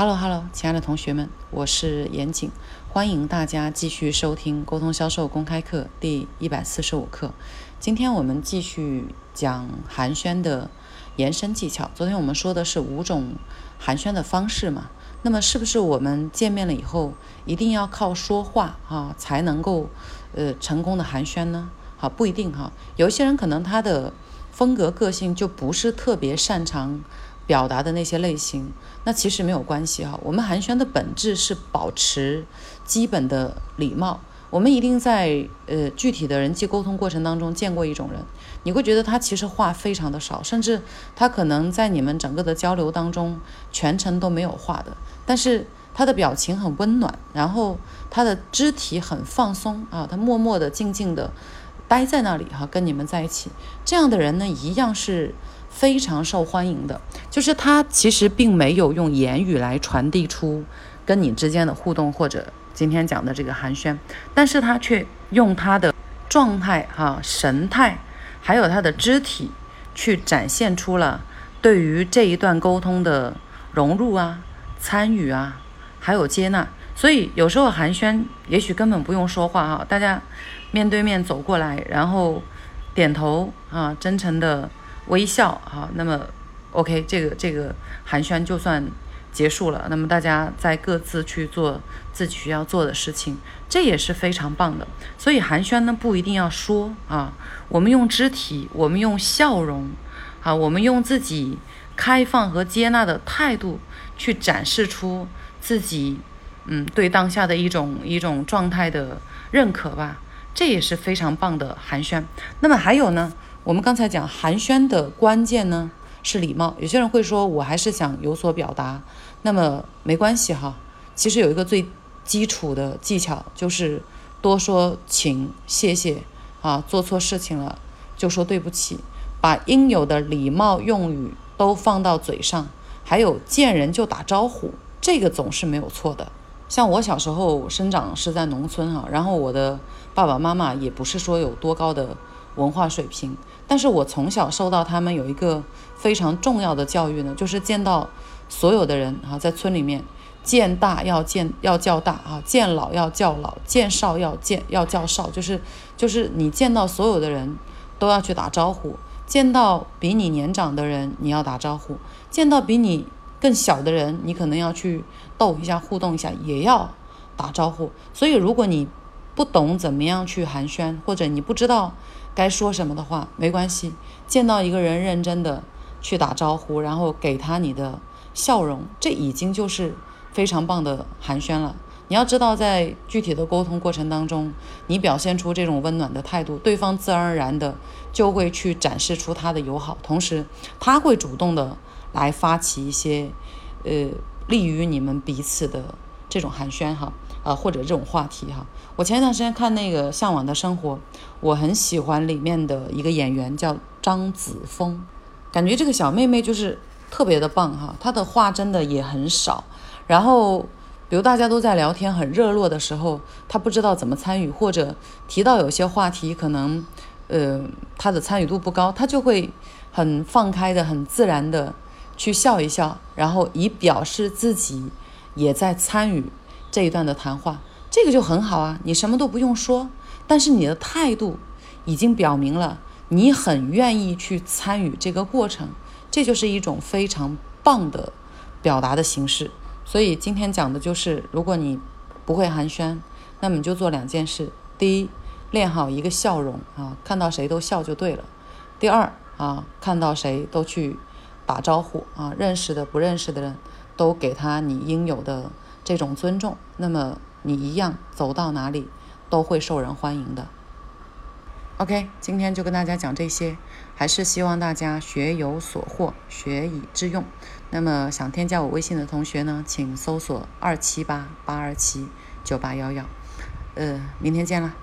Hello Hello，亲爱的同学们，我是严谨，欢迎大家继续收听沟通销售公开课第一百四十五课。今天我们继续讲寒暄的延伸技巧。昨天我们说的是五种寒暄的方式嘛？那么是不是我们见面了以后一定要靠说话啊才能够呃成功的寒暄呢？好，不一定哈。有一些人可能他的风格个性就不是特别擅长。表达的那些类型，那其实没有关系哈。我们寒暄的本质是保持基本的礼貌。我们一定在呃具体的人际沟通过程当中见过一种人，你会觉得他其实话非常的少，甚至他可能在你们整个的交流当中全程都没有话的，但是他的表情很温暖，然后他的肢体很放松啊，他默默的、静静的待在那里哈，跟你们在一起。这样的人呢，一样是。非常受欢迎的，就是他其实并没有用言语来传递出跟你之间的互动，或者今天讲的这个寒暄，但是他却用他的状态、哈神态，还有他的肢体，去展现出了对于这一段沟通的融入啊、参与啊，还有接纳。所以有时候寒暄也许根本不用说话哈，大家面对面走过来，然后点头啊，真诚的。微笑啊，那么，OK，这个这个寒暄就算结束了。那么大家再各自去做自己需要做的事情，这也是非常棒的。所以寒暄呢，不一定要说啊，我们用肢体，我们用笑容，啊，我们用自己开放和接纳的态度去展示出自己，嗯，对当下的一种一种状态的认可吧，这也是非常棒的寒暄。那么还有呢？我们刚才讲寒暄的关键呢是礼貌。有些人会说，我还是想有所表达，那么没关系哈。其实有一个最基础的技巧，就是多说请、谢谢啊，做错事情了就说对不起，把应有的礼貌用语都放到嘴上。还有见人就打招呼，这个总是没有错的。像我小时候生长是在农村哈，然后我的爸爸妈妈也不是说有多高的。文化水平，但是我从小受到他们有一个非常重要的教育呢，就是见到所有的人啊，在村里面见大要见要叫大啊，见老要叫老，见少要见要叫少，就是就是你见到所有的人都要去打招呼，见到比你年长的人你要打招呼，见到比你更小的人你可能要去逗一下互动一下也要打招呼。所以如果你不懂怎么样去寒暄，或者你不知道。该说什么的话没关系，见到一个人认真的去打招呼，然后给他你的笑容，这已经就是非常棒的寒暄了。你要知道，在具体的沟通过程当中，你表现出这种温暖的态度，对方自然而然的就会去展示出他的友好，同时他会主动的来发起一些，呃，利于你们彼此的这种寒暄哈。啊，或者这种话题哈，我前一段时间看那个《向往的生活》，我很喜欢里面的一个演员叫张子枫，感觉这个小妹妹就是特别的棒哈，她的话真的也很少。然后，比如大家都在聊天很热络的时候，她不知道怎么参与，或者提到有些话题可能，呃，她的参与度不高，她就会很放开的、很自然的去笑一笑，然后以表示自己也在参与。这一段的谈话，这个就很好啊，你什么都不用说，但是你的态度已经表明了你很愿意去参与这个过程，这就是一种非常棒的表达的形式。所以今天讲的就是，如果你不会寒暄，那么你就做两件事：第一，练好一个笑容啊，看到谁都笑就对了；第二啊，看到谁都去打招呼啊，认识的不认识的人都给他你应有的。这种尊重，那么你一样走到哪里都会受人欢迎的。OK，今天就跟大家讲这些，还是希望大家学有所获，学以致用。那么想添加我微信的同学呢，请搜索二七八八二七九八幺幺。呃，明天见了。